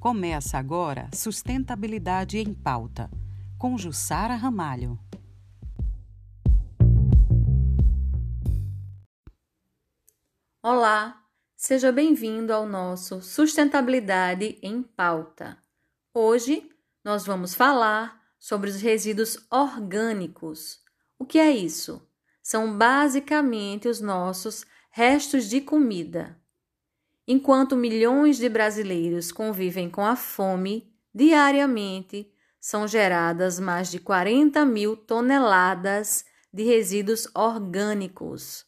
Começa agora Sustentabilidade em Pauta, com Jussara Ramalho. Olá, seja bem-vindo ao nosso Sustentabilidade em Pauta. Hoje nós vamos falar sobre os resíduos orgânicos. O que é isso? São basicamente os nossos restos de comida. Enquanto milhões de brasileiros convivem com a fome, diariamente são geradas mais de 40 mil toneladas de resíduos orgânicos.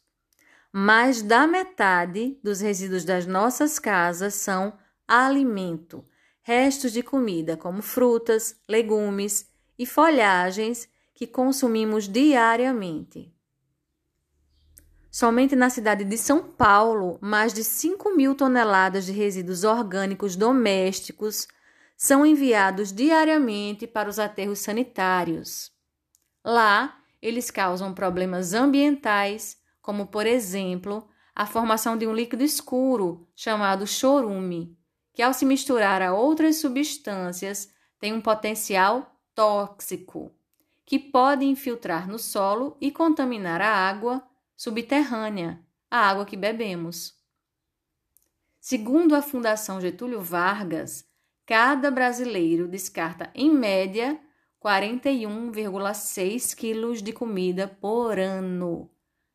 Mais da metade dos resíduos das nossas casas são alimento, restos de comida como frutas, legumes e folhagens que consumimos diariamente. Somente na cidade de São Paulo, mais de 5 mil toneladas de resíduos orgânicos domésticos são enviados diariamente para os aterros sanitários. Lá, eles causam problemas ambientais, como, por exemplo, a formação de um líquido escuro chamado chorume, que, ao se misturar a outras substâncias, tem um potencial tóxico, que pode infiltrar no solo e contaminar a água subterrânea, a água que bebemos. Segundo a Fundação Getúlio Vargas, cada brasileiro descarta, em média, 41,6 quilos de comida por ano.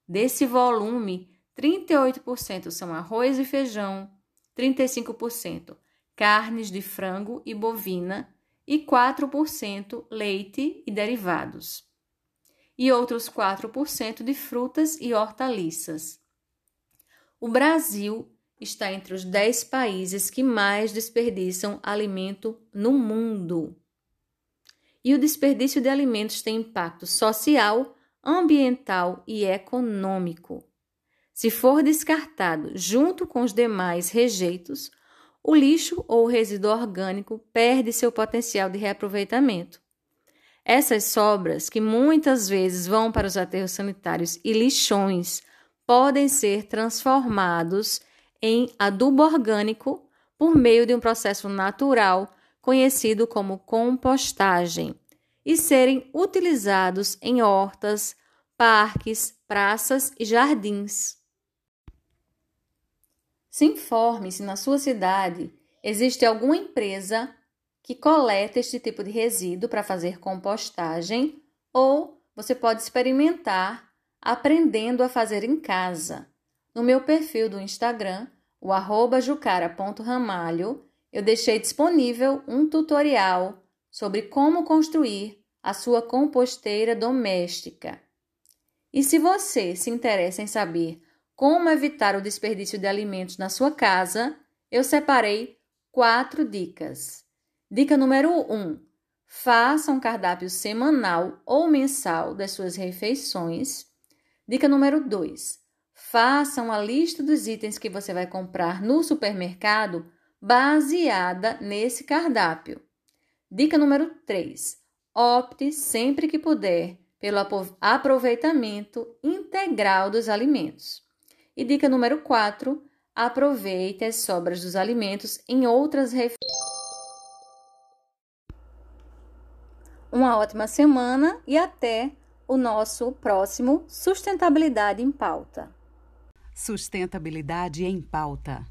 Desse volume, 38% são arroz e feijão, 35% carnes de frango e bovina e 4% leite e derivados e outros 4% de frutas e hortaliças. O Brasil está entre os 10 países que mais desperdiçam alimento no mundo. E o desperdício de alimentos tem impacto social, ambiental e econômico. Se for descartado junto com os demais rejeitos, o lixo ou resíduo orgânico perde seu potencial de reaproveitamento. Essas sobras, que muitas vezes vão para os aterros sanitários e lixões, podem ser transformados em adubo orgânico por meio de um processo natural conhecido como compostagem e serem utilizados em hortas, parques, praças e jardins. Se informe se na sua cidade existe alguma empresa que coleta este tipo de resíduo para fazer compostagem, ou você pode experimentar aprendendo a fazer em casa. No meu perfil do Instagram, o arroba jucara.ramalho, eu deixei disponível um tutorial sobre como construir a sua composteira doméstica. E se você se interessa em saber como evitar o desperdício de alimentos na sua casa, eu separei quatro dicas. Dica número 1. Um, faça um cardápio semanal ou mensal das suas refeições. Dica número 2. Faça uma lista dos itens que você vai comprar no supermercado baseada nesse cardápio. Dica número 3. Opte sempre que puder pelo aproveitamento integral dos alimentos. E dica número 4. Aproveite as sobras dos alimentos em outras refeições. Uma ótima semana e até o nosso próximo Sustentabilidade em Pauta. Sustentabilidade em Pauta.